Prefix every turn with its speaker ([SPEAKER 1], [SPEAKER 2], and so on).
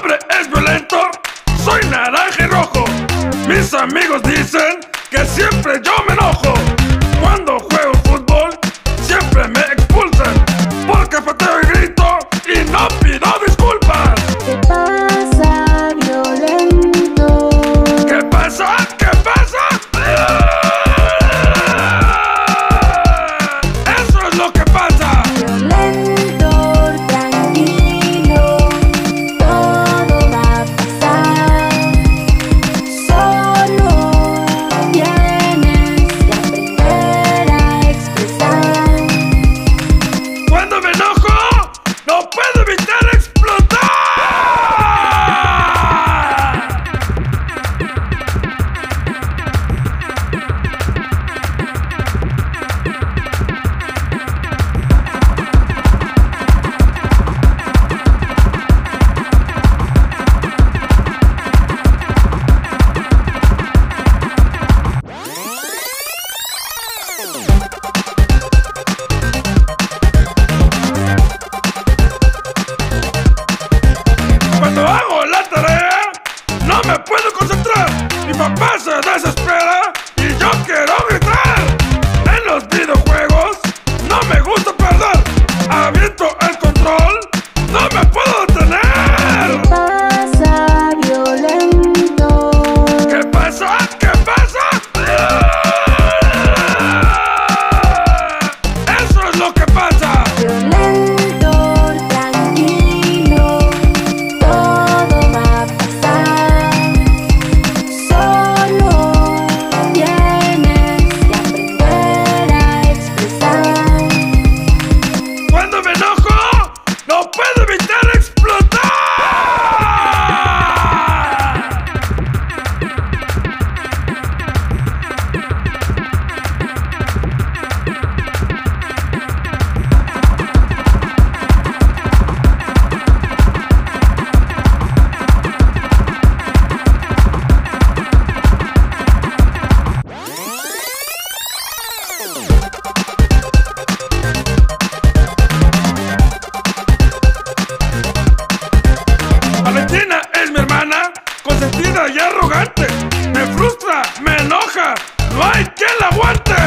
[SPEAKER 1] nombre es violento, soy naranja y rojo. Mis amigos dicen que siempre yo me Bye. No hay quien la aguante.